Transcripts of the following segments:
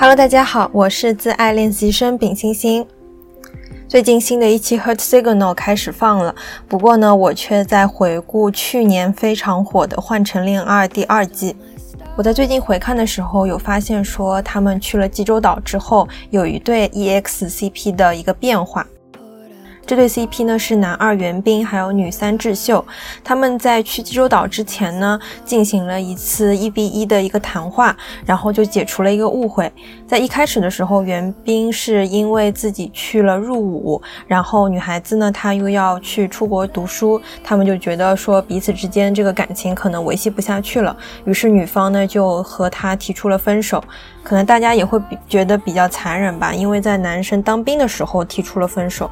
Hello，大家好，我是自爱练习生丙星星。最近新的一期《Hurt Signal》开始放了，不过呢，我却在回顾去年非常火的《换乘恋爱》第二季。我在最近回看的时候，有发现说他们去了济州岛之后，有一对 EXCP 的一个变化。这对 CP 呢是男二袁冰还有女三智秀，他们在去济州岛之前呢进行了一次一 v 一的一个谈话，然后就解除了一个误会。在一开始的时候，袁冰是因为自己去了入伍，然后女孩子呢她又要去出国读书，他们就觉得说彼此之间这个感情可能维系不下去了，于是女方呢就和他提出了分手。可能大家也会比觉得比较残忍吧，因为在男生当兵的时候提出了分手。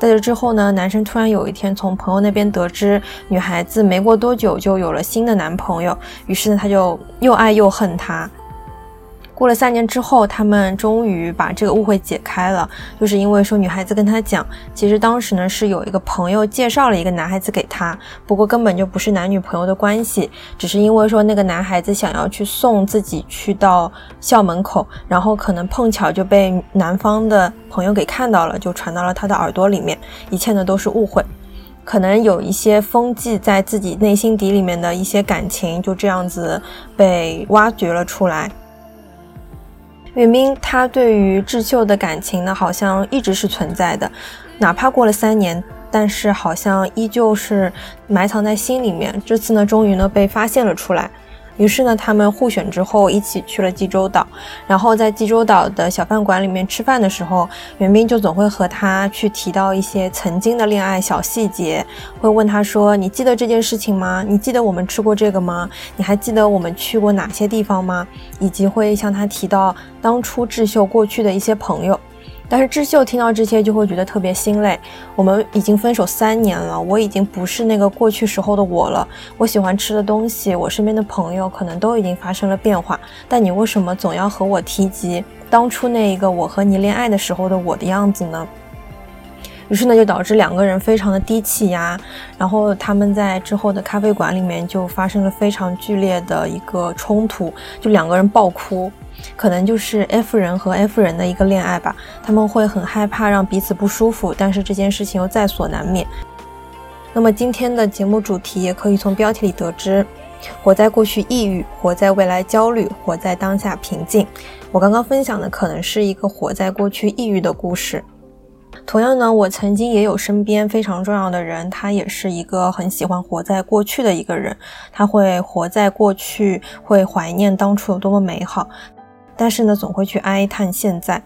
在这之后呢，男生突然有一天从朋友那边得知，女孩子没过多久就有了新的男朋友，于是呢，他就又爱又恨她。过了三年之后，他们终于把这个误会解开了，就是因为说女孩子跟他讲，其实当时呢是有一个朋友介绍了一个男孩子给他，不过根本就不是男女朋友的关系，只是因为说那个男孩子想要去送自己去到校门口，然后可能碰巧就被男方的朋友给看到了，就传到了他的耳朵里面，一切呢都是误会，可能有一些封记在自己内心底里面的一些感情，就这样子被挖掘了出来。元彬他对于智秀的感情呢，好像一直是存在的，哪怕过了三年，但是好像依旧是埋藏在心里面。这次呢，终于呢被发现了出来。于是呢，他们互选之后一起去了济州岛，然后在济州岛的小饭馆里面吃饭的时候，袁冰就总会和他去提到一些曾经的恋爱小细节，会问他说：“你记得这件事情吗？你记得我们吃过这个吗？你还记得我们去过哪些地方吗？”以及会向他提到当初智秀过去的一些朋友。但是智秀听到这些就会觉得特别心累。我们已经分手三年了，我已经不是那个过去时候的我了。我喜欢吃的东西，我身边的朋友可能都已经发生了变化。但你为什么总要和我提及当初那一个我和你恋爱的时候的我的样子呢？于是呢，就导致两个人非常的低气压。然后他们在之后的咖啡馆里面就发生了非常剧烈的一个冲突，就两个人爆哭。可能就是 F 人和 F 人的一个恋爱吧，他们会很害怕让彼此不舒服，但是这件事情又在所难免。那么今天的节目主题也可以从标题里得知：活在过去抑郁，活在未来焦虑，活在当下平静。我刚刚分享的可能是一个活在过去抑郁的故事。同样呢，我曾经也有身边非常重要的人，他也是一个很喜欢活在过去的一个人，他会活在过去，会怀念当初有多么美好。但是呢，总会去哀叹现在。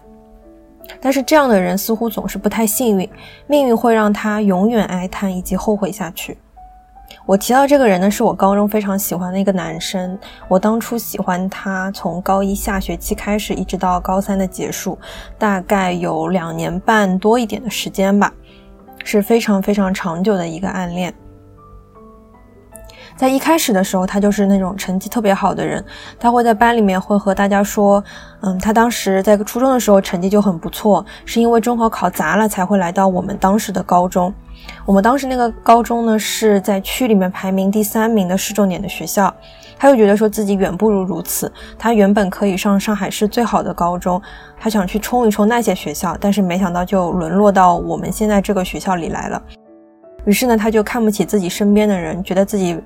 但是这样的人似乎总是不太幸运，命运会让他永远哀叹以及后悔下去。我提到这个人呢，是我高中非常喜欢的一个男生。我当初喜欢他，从高一下学期开始，一直到高三的结束，大概有两年半多一点的时间吧，是非常非常长久的一个暗恋。在一开始的时候，他就是那种成绩特别好的人，他会在班里面会和大家说，嗯，他当时在初中的时候成绩就很不错，是因为中考考砸了才会来到我们当时的高中。我们当时那个高中呢是在区里面排名第三名的市重点的学校，他又觉得说自己远不如如此，他原本可以上上海市最好的高中，他想去冲一冲那些学校，但是没想到就沦落到我们现在这个学校里来了。于是呢，他就看不起自己身边的人，觉得自己。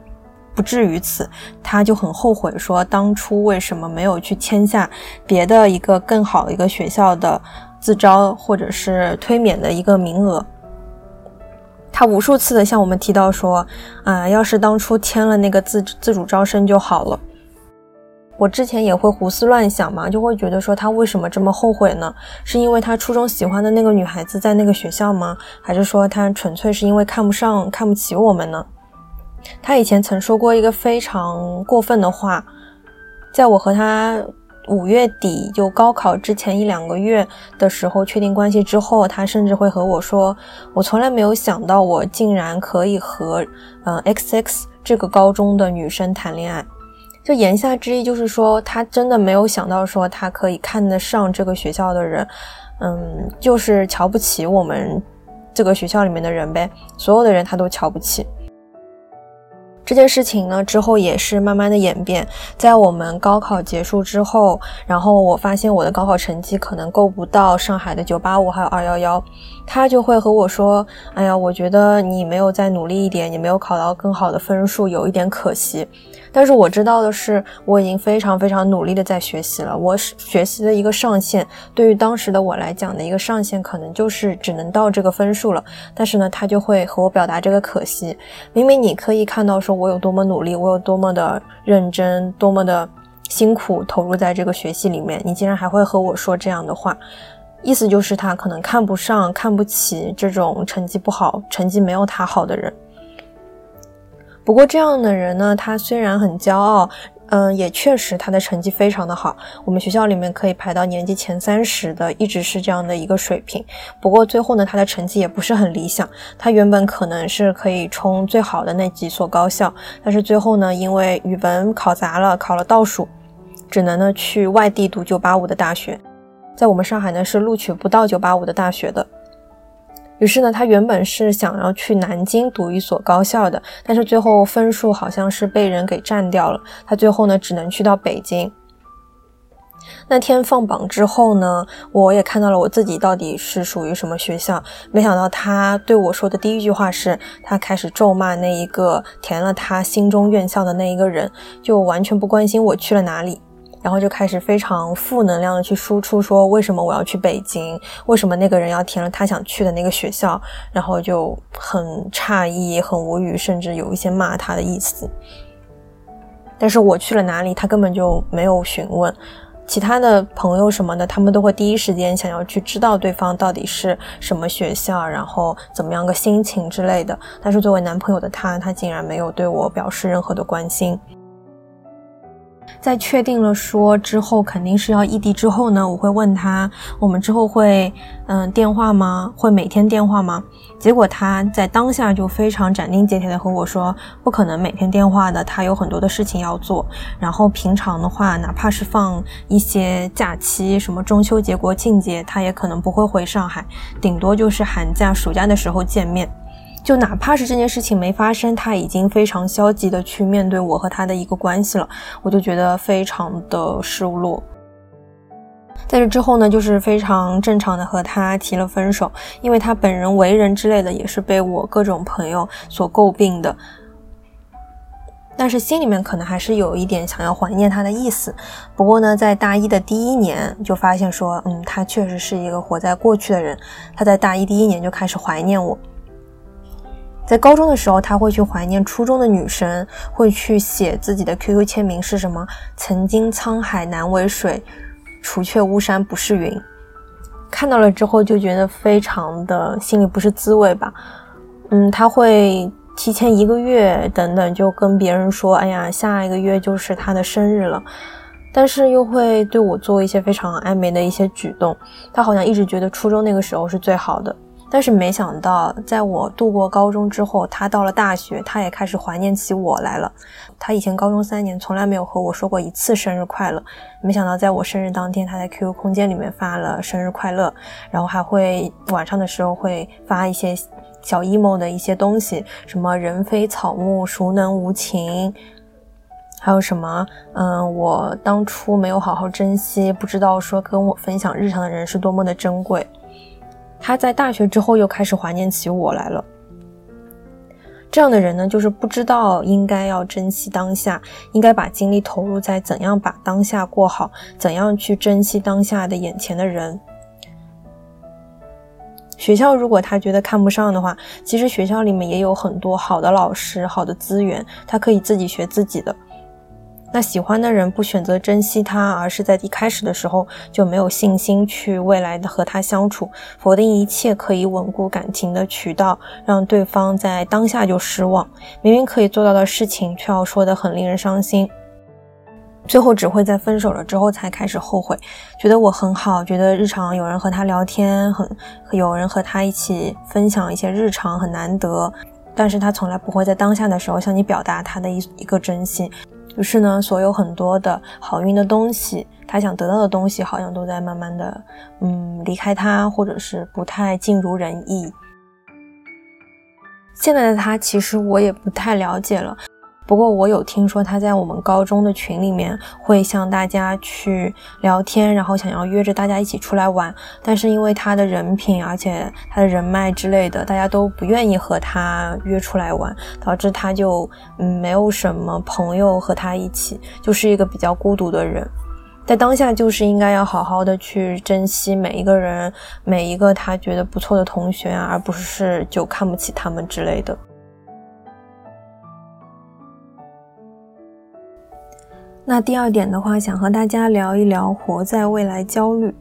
不至于此，他就很后悔，说当初为什么没有去签下别的一个更好的一个学校的自招或者是推免的一个名额。他无数次的向我们提到说，啊，要是当初签了那个自自主招生就好了。我之前也会胡思乱想嘛，就会觉得说他为什么这么后悔呢？是因为他初中喜欢的那个女孩子在那个学校吗？还是说他纯粹是因为看不上、看不起我们呢？他以前曾说过一个非常过分的话，在我和他五月底就高考之前一两个月的时候确定关系之后，他甚至会和我说：“我从来没有想到我竟然可以和嗯 X X 这个高中的女生谈恋爱。”就言下之意就是说，他真的没有想到说他可以看得上这个学校的人，嗯，就是瞧不起我们这个学校里面的人呗，所有的人他都瞧不起。这件事情呢，之后也是慢慢的演变。在我们高考结束之后，然后我发现我的高考成绩可能够不到上海的九八五还有二幺幺，他就会和我说：“哎呀，我觉得你没有再努力一点，你没有考到更好的分数，有一点可惜。”但是我知道的是，我已经非常非常努力的在学习了。我学习的一个上限，对于当时的我来讲的一个上限，可能就是只能到这个分数了。但是呢，他就会和我表达这个可惜。明明你可以看到，说我有多么努力，我有多么的认真，多么的辛苦投入在这个学习里面，你竟然还会和我说这样的话，意思就是他可能看不上、看不起这种成绩不好、成绩没有他好的人。不过这样的人呢，他虽然很骄傲，嗯，也确实他的成绩非常的好，我们学校里面可以排到年级前三十的，一直是这样的一个水平。不过最后呢，他的成绩也不是很理想，他原本可能是可以冲最好的那几所高校，但是最后呢，因为语文考砸了，考了倒数，只能呢去外地读九八五的大学，在我们上海呢是录取不到九八五的大学的。于是呢，他原本是想要去南京读一所高校的，但是最后分数好像是被人给占掉了，他最后呢只能去到北京。那天放榜之后呢，我也看到了我自己到底是属于什么学校。没想到他对我说的第一句话是，他开始咒骂那一个填了他心中院校的那一个人，就完全不关心我去了哪里。然后就开始非常负能量的去输出，说为什么我要去北京？为什么那个人要填了他想去的那个学校？然后就很诧异、很无语，甚至有一些骂他的意思。但是我去了哪里，他根本就没有询问。其他的朋友什么的，他们都会第一时间想要去知道对方到底是什么学校，然后怎么样个心情之类的。但是作为男朋友的他，他竟然没有对我表示任何的关心。在确定了说之后肯定是要异地之后呢，我会问他，我们之后会嗯电话吗？会每天电话吗？结果他在当下就非常斩钉截铁的和我说，不可能每天电话的，他有很多的事情要做。然后平常的话，哪怕是放一些假期，什么中秋节、国庆节，他也可能不会回上海，顶多就是寒假、暑假的时候见面。就哪怕是这件事情没发生，他已经非常消极的去面对我和他的一个关系了，我就觉得非常的失落。在这之后呢，就是非常正常的和他提了分手，因为他本人为人之类的也是被我各种朋友所诟病的。但是心里面可能还是有一点想要怀念他的意思。不过呢，在大一的第一年就发现说，嗯，他确实是一个活在过去的人。他在大一第一年就开始怀念我。在高中的时候，他会去怀念初中的女神，会去写自己的 QQ 签名是什么？曾经沧海难为水，除却巫山不是云。看到了之后就觉得非常的心里不是滋味吧。嗯，他会提前一个月等等就跟别人说，哎呀，下一个月就是他的生日了，但是又会对我做一些非常暧昧的一些举动。他好像一直觉得初中那个时候是最好的。但是没想到，在我度过高中之后，他到了大学，他也开始怀念起我来了。他以前高中三年从来没有和我说过一次生日快乐，没想到在我生日当天，他在 QQ 空间里面发了生日快乐，然后还会晚上的时候会发一些小 emo 的一些东西，什么人非草木，孰能无情，还有什么，嗯，我当初没有好好珍惜，不知道说跟我分享日常的人是多么的珍贵。他在大学之后又开始怀念起我来了。这样的人呢，就是不知道应该要珍惜当下，应该把精力投入在怎样把当下过好，怎样去珍惜当下的眼前的人。学校如果他觉得看不上的话，其实学校里面也有很多好的老师、好的资源，他可以自己学自己的。那喜欢的人不选择珍惜他，而是在一开始的时候就没有信心去未来的和他相处，否定一切可以稳固感情的渠道，让对方在当下就失望。明明可以做到的事情，却要说的很令人伤心。最后只会在分手了之后才开始后悔，觉得我很好，觉得日常有人和他聊天，很有人和他一起分享一些日常很难得，但是他从来不会在当下的时候向你表达他的一一个真心。于是呢，所有很多的好运的东西，他想得到的东西，好像都在慢慢的，嗯，离开他，或者是不太尽如人意。现在的他，其实我也不太了解了。不过我有听说他在我们高中的群里面会向大家去聊天，然后想要约着大家一起出来玩，但是因为他的人品，而且他的人脉之类的，大家都不愿意和他约出来玩，导致他就嗯没有什么朋友和他一起，就是一个比较孤独的人。在当下，就是应该要好好的去珍惜每一个人，每一个他觉得不错的同学啊，而不是就看不起他们之类的。那第二点的话，想和大家聊一聊活在未来焦虑。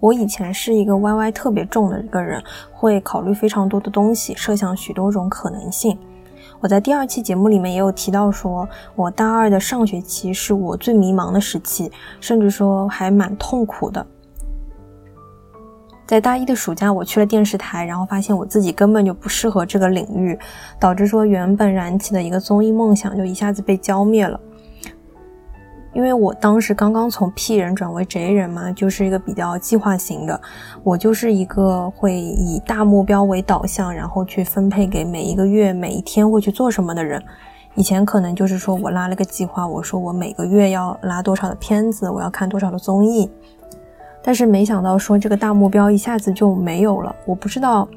我以前是一个 YY 特别重的一个人，会考虑非常多的东西，设想许多种可能性。我在第二期节目里面也有提到，说我大二的上学期是我最迷茫的时期，甚至说还蛮痛苦的。在大一的暑假，我去了电视台，然后发现我自己根本就不适合这个领域，导致说原本燃起的一个综艺梦想就一下子被浇灭了。因为我当时刚刚从 P 人转为 J 人嘛，就是一个比较计划型的。我就是一个会以大目标为导向，然后去分配给每一个月、每一天会去做什么的人。以前可能就是说我拉了个计划，我说我每个月要拉多少的片子，我要看多少的综艺。但是没想到说这个大目标一下子就没有了，我不知道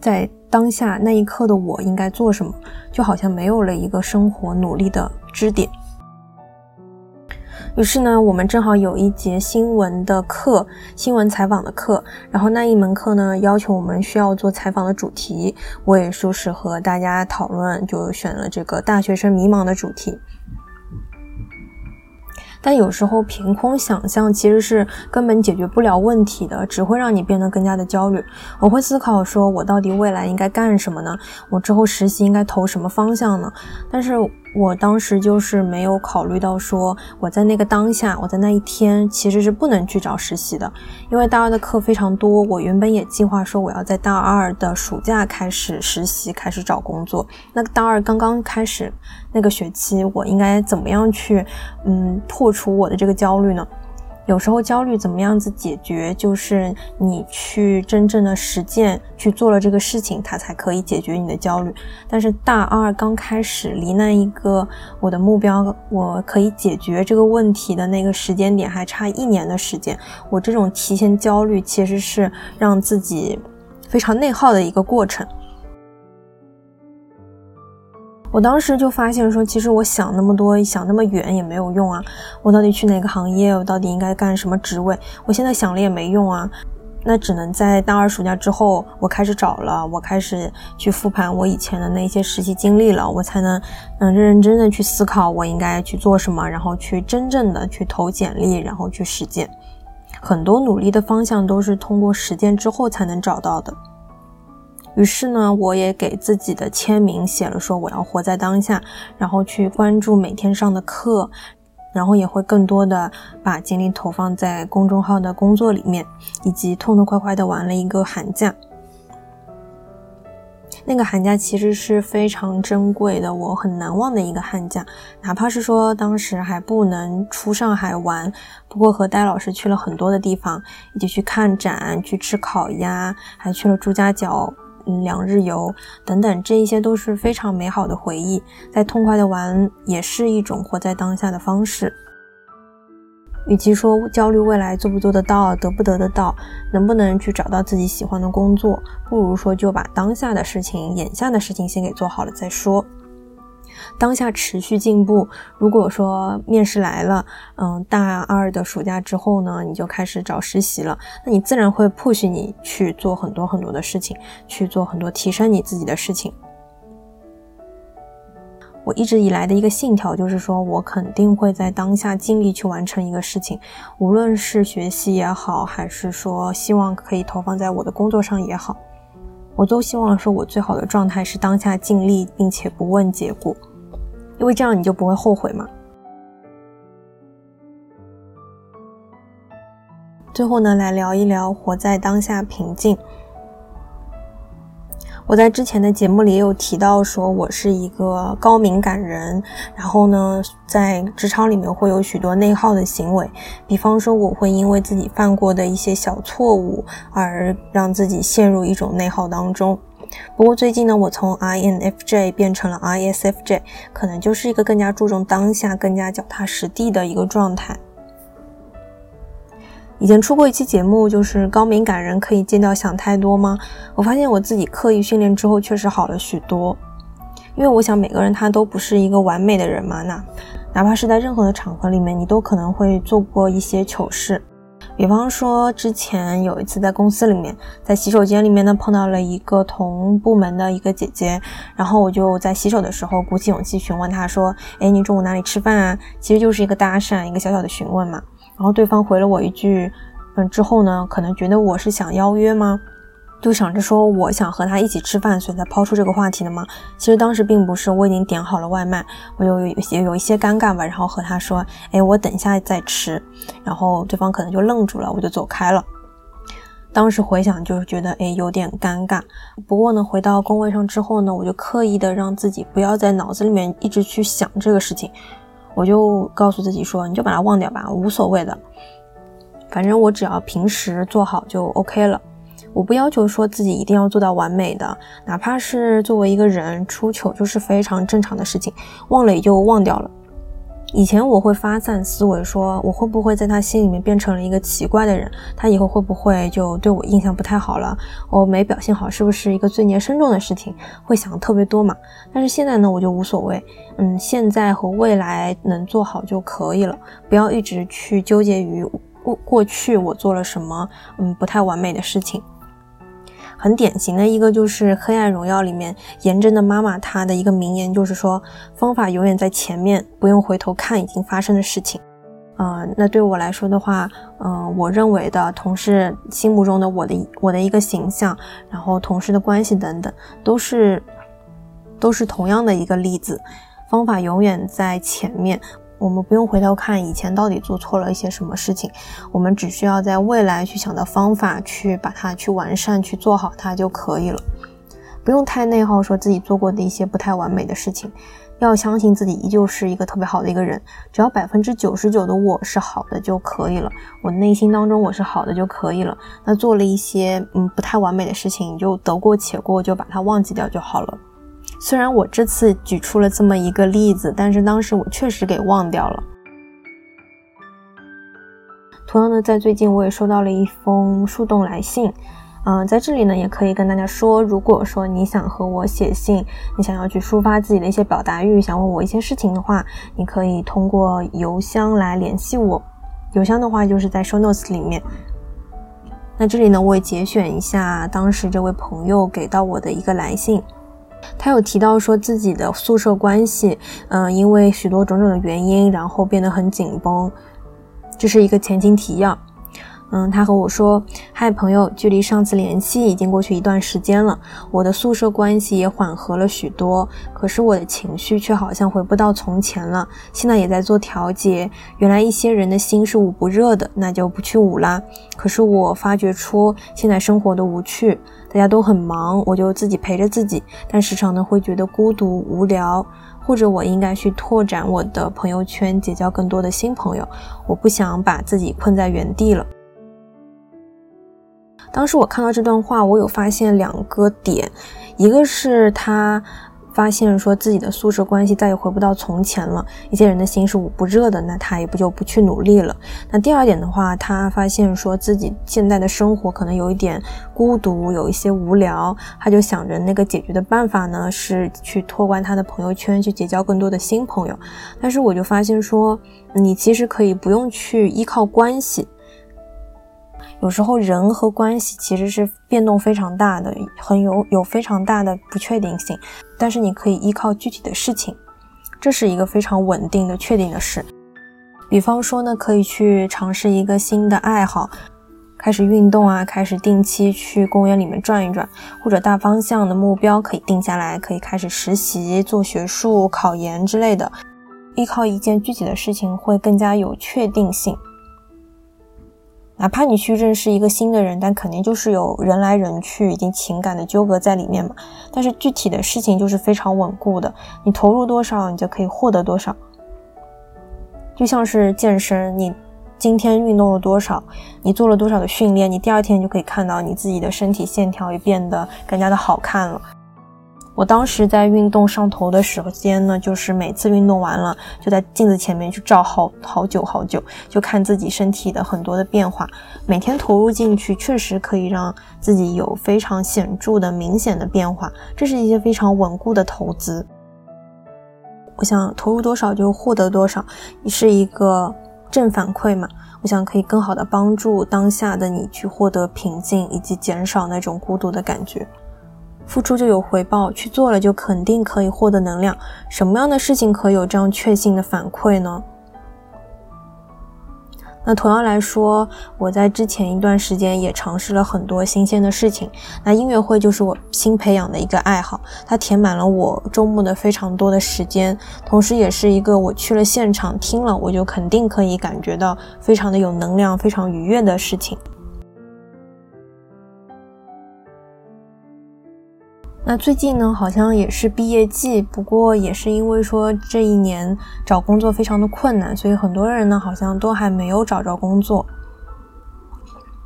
在当下那一刻的我应该做什么，就好像没有了一个生活努力的支点。于是呢，我们正好有一节新闻的课，新闻采访的课。然后那一门课呢，要求我们需要做采访的主题。我也说是和大家讨论，就选了这个大学生迷茫的主题。但有时候凭空想象其实是根本解决不了问题的，只会让你变得更加的焦虑。我会思考说，我到底未来应该干什么呢？我之后实习应该投什么方向呢？但是。我当时就是没有考虑到说，我在那个当下，我在那一天其实是不能去找实习的，因为大二的课非常多。我原本也计划说，我要在大二的暑假开始实习，开始找工作。那大二刚刚开始那个学期，我应该怎么样去，嗯，破除我的这个焦虑呢？有时候焦虑怎么样子解决，就是你去真正的实践去做了这个事情，它才可以解决你的焦虑。但是大二刚开始，离那一个我的目标，我可以解决这个问题的那个时间点还差一年的时间，我这种提前焦虑其实是让自己非常内耗的一个过程。我当时就发现说，其实我想那么多，想那么远也没有用啊。我到底去哪个行业？我到底应该干什么职位？我现在想了也没用啊。那只能在大二暑假之后，我开始找了，我开始去复盘我以前的那些实习经历了，我才能嗯认认真真的去思考我应该去做什么，然后去真正的去投简历，然后去实践。很多努力的方向都是通过实践之后才能找到的。于是呢，我也给自己的签名写了说我要活在当下，然后去关注每天上的课，然后也会更多的把精力投放在公众号的工作里面，以及痛痛快快的玩了一个寒假。那个寒假其实是非常珍贵的，我很难忘的一个寒假，哪怕是说当时还不能出上海玩，不过和戴老师去了很多的地方，一起去看展，去吃烤鸭，还去了朱家角。两日游等等，这一些都是非常美好的回忆。再痛快的玩，也是一种活在当下的方式。与其说焦虑未来做不做得到、得不得得到、能不能去找到自己喜欢的工作，不如说就把当下的事情、眼下的事情先给做好了再说。当下持续进步。如果说面试来了，嗯，大二的暑假之后呢，你就开始找实习了，那你自然会 push 你去做很多很多的事情，去做很多提升你自己的事情。我一直以来的一个信条就是说，我肯定会在当下尽力去完成一个事情，无论是学习也好，还是说希望可以投放在我的工作上也好，我都希望说我最好的状态是当下尽力，并且不问结果。因为这样你就不会后悔嘛。最后呢，来聊一聊活在当下平静。我在之前的节目里也有提到，说我是一个高敏感人，然后呢，在职场里面会有许多内耗的行为，比方说我会因为自己犯过的一些小错误而让自己陷入一种内耗当中。不过最近呢，我从 INFJ 变成了 ISFJ，可能就是一个更加注重当下、更加脚踏实地的一个状态。以前出过一期节目，就是高敏感人可以戒掉想太多吗？我发现我自己刻意训练之后，确实好了许多。因为我想每个人他都不是一个完美的人嘛，那哪怕是在任何的场合里面，你都可能会做过一些糗事。比方说，之前有一次在公司里面，在洗手间里面呢碰到了一个同部门的一个姐姐，然后我就在洗手的时候鼓起勇气询问她说：“哎，你中午哪里吃饭啊？”其实就是一个搭讪，一个小小的询问嘛。然后对方回了我一句：“嗯，之后呢，可能觉得我是想邀约吗？”就想着说我想和他一起吃饭，所以才抛出这个话题的吗？其实当时并不是，我已经点好了外卖，我有有些有一些尴尬吧，然后和他说，哎，我等一下再吃，然后对方可能就愣住了，我就走开了。当时回想就是觉得，哎，有点尴尬。不过呢，回到工位上之后呢，我就刻意的让自己不要在脑子里面一直去想这个事情，我就告诉自己说，你就把它忘掉吧，无所谓的，反正我只要平时做好就 OK 了。我不要求说自己一定要做到完美的，哪怕是作为一个人出糗，就是非常正常的事情，忘了也就忘掉了。以前我会发散思维，说我会不会在他心里面变成了一个奇怪的人，他以后会不会就对我印象不太好了？我没表现好，是不是一个罪孽深重的事情？会想特别多嘛？但是现在呢，我就无所谓，嗯，现在和未来能做好就可以了，不要一直去纠结于过过去我做了什么，嗯，不太完美的事情。很典型的一个就是《黑暗荣耀》里面严真的妈妈她的一个名言，就是说方法永远在前面，不用回头看已经发生的事情。啊，那对我来说的话，嗯，我认为的同事心目中的我的我的一个形象，然后同事的关系等等，都是都是同样的一个例子。方法永远在前面。我们不用回头看以前到底做错了一些什么事情，我们只需要在未来去想到方法，去把它去完善，去做好它就可以了。不用太内耗，说自己做过的一些不太完美的事情，要相信自己依旧是一个特别好的一个人。只要百分之九十九的我是好的就可以了，我内心当中我是好的就可以了。那做了一些嗯不太完美的事情，你就得过且过，就把它忘记掉就好了。虽然我这次举出了这么一个例子，但是当时我确实给忘掉了。同样的，在最近我也收到了一封树洞来信，嗯，在这里呢也可以跟大家说，如果说你想和我写信，你想要去抒发自己的一些表达欲，想问我一些事情的话，你可以通过邮箱来联系我。邮箱的话就是在 show notes 里面。那这里呢，我也节选一下当时这位朋友给到我的一个来信。他有提到说自己的宿舍关系，嗯，因为许多种种的原因，然后变得很紧绷。这是一个前情提要。嗯，他和我说：“嗨，朋友，距离上次联系已经过去一段时间了，我的宿舍关系也缓和了许多，可是我的情绪却好像回不到从前了。现在也在做调节。原来一些人的心是捂不热的，那就不去捂啦。可是我发觉出现在生活的无趣，大家都很忙，我就自己陪着自己，但时常呢会觉得孤独无聊，或者我应该去拓展我的朋友圈，结交更多的新朋友。我不想把自己困在原地了。”当时我看到这段话，我有发现两个点，一个是他发现说自己的宿舍关系再也回不到从前了，一些人的心是捂不热的，那他也不就不去努力了。那第二点的话，他发现说自己现在的生活可能有一点孤独，有一些无聊，他就想着那个解决的办法呢是去拓宽他的朋友圈，去结交更多的新朋友。但是我就发现说，你其实可以不用去依靠关系。有时候人和关系其实是变动非常大的，很有有非常大的不确定性。但是你可以依靠具体的事情，这是一个非常稳定的、确定的事。比方说呢，可以去尝试一个新的爱好，开始运动啊，开始定期去公园里面转一转，或者大方向的目标可以定下来，可以开始实习、做学术、考研之类的。依靠一件具体的事情会更加有确定性。哪怕你去认识一个新的人，但肯定就是有人来人去，以及情感的纠葛在里面嘛。但是具体的事情就是非常稳固的，你投入多少，你就可以获得多少。就像是健身，你今天运动了多少，你做了多少的训练，你第二天就可以看到你自己的身体线条也变得更加的好看了。我当时在运动上头的时间呢，就是每次运动完了，就在镜子前面去照好好久好久，就看自己身体的很多的变化。每天投入进去，确实可以让自己有非常显著的、明显的变化。这是一些非常稳固的投资。我想投入多少就获得多少，是一个正反馈嘛？我想可以更好的帮助当下的你去获得平静，以及减少那种孤独的感觉。付出就有回报，去做了就肯定可以获得能量。什么样的事情可以有这样确信的反馈呢？那同样来说，我在之前一段时间也尝试了很多新鲜的事情。那音乐会就是我新培养的一个爱好，它填满了我周末的非常多的时间，同时也是一个我去了现场听了，我就肯定可以感觉到非常的有能量、非常愉悦的事情。那最近呢，好像也是毕业季，不过也是因为说这一年找工作非常的困难，所以很多人呢好像都还没有找着工作。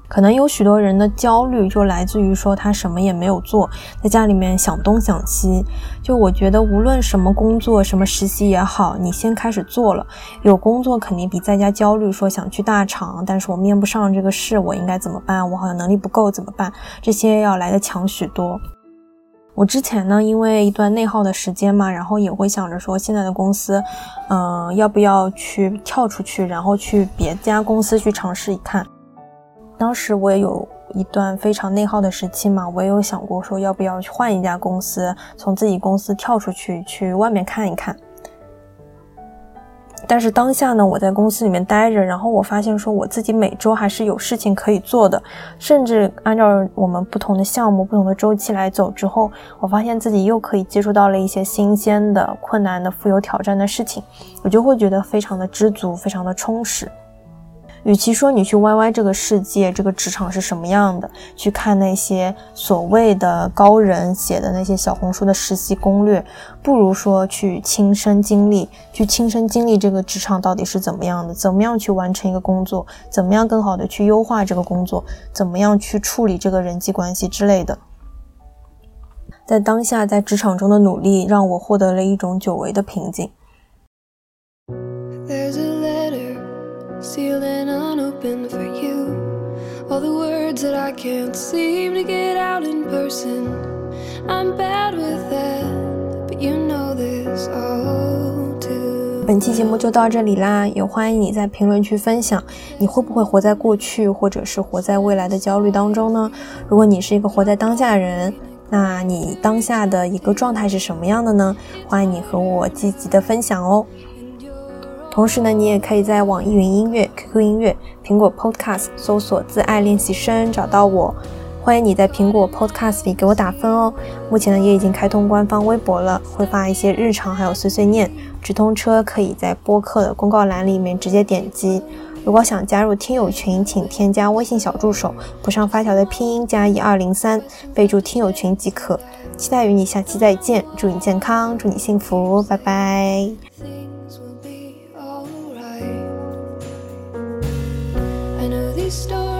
可能有许多人的焦虑就来自于说他什么也没有做，在家里面想东想西。就我觉得无论什么工作、什么实习也好，你先开始做了，有工作肯定比在家焦虑说想去大厂，但是我面不上这个试，我应该怎么办？我好像能力不够怎么办？这些要来的强许多。我之前呢，因为一段内耗的时间嘛，然后也会想着说，现在的公司，嗯，要不要去跳出去，然后去别家公司去尝试一看。当时我也有一段非常内耗的时期嘛，我也有想过说，要不要去换一家公司，从自己公司跳出去，去外面看一看。但是当下呢，我在公司里面待着，然后我发现说我自己每周还是有事情可以做的，甚至按照我们不同的项目、不同的周期来走之后，我发现自己又可以接触到了一些新鲜的、困难的、富有挑战的事情，我就会觉得非常的知足，非常的充实。与其说你去歪歪这个世界，这个职场是什么样的，去看那些所谓的高人写的那些小红书的实习攻略，不如说去亲身经历，去亲身经历这个职场到底是怎么样的，怎么样去完成一个工作，怎么样更好的去优化这个工作，怎么样去处理这个人际关系之类的。在当下在职场中的努力，让我获得了一种久违的平静。sealed and unopened for you. All the words that I can't seem to get out in person. I'm bad with that, but you know this all too. 本期节目就到这里啦，也欢迎你在评论区分享，你会不会活在过去，或者是活在未来的焦虑当中呢？如果你是一个活在当下的人，那你当下的一个状态是什么样的呢？欢迎你和我积极的分享哦。同时呢，你也可以在网易云音乐、QQ 音乐、苹果 Podcast 搜索“自爱练习生”找到我。欢迎你在苹果 Podcast 里给我打分哦。目前呢，也已经开通官方微博了，会发一些日常还有碎碎念。直通车可以在播客的公告栏里面直接点击。如果想加入听友群，请添加微信小助手，补上发条的拼音加一二零三，备注听友群即可。期待与你下期再见，祝你健康，祝你幸福，拜拜。story.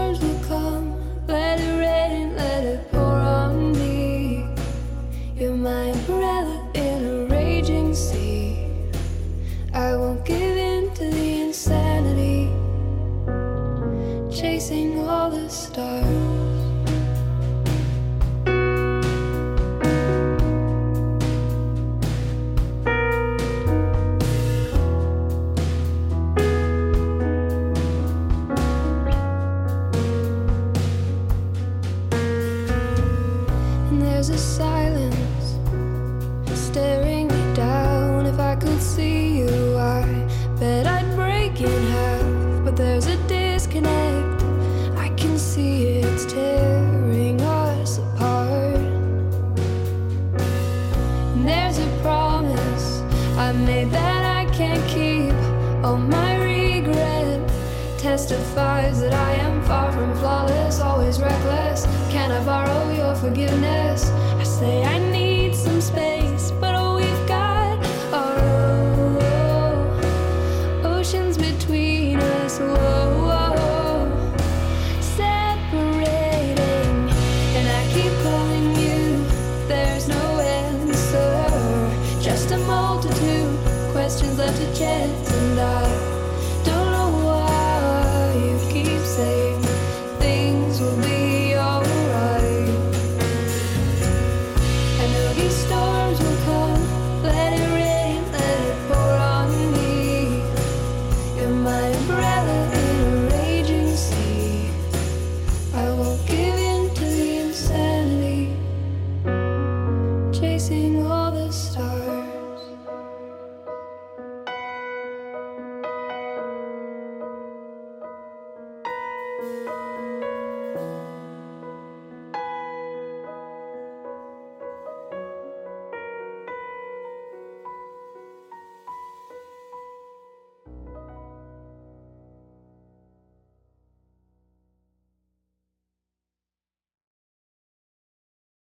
there's a disconnect. I can see it's tearing us apart. And there's a promise I made that I can't keep. Oh, my regret testifies that I am far from flawless, always reckless. Can I borrow your forgiveness? I say I need.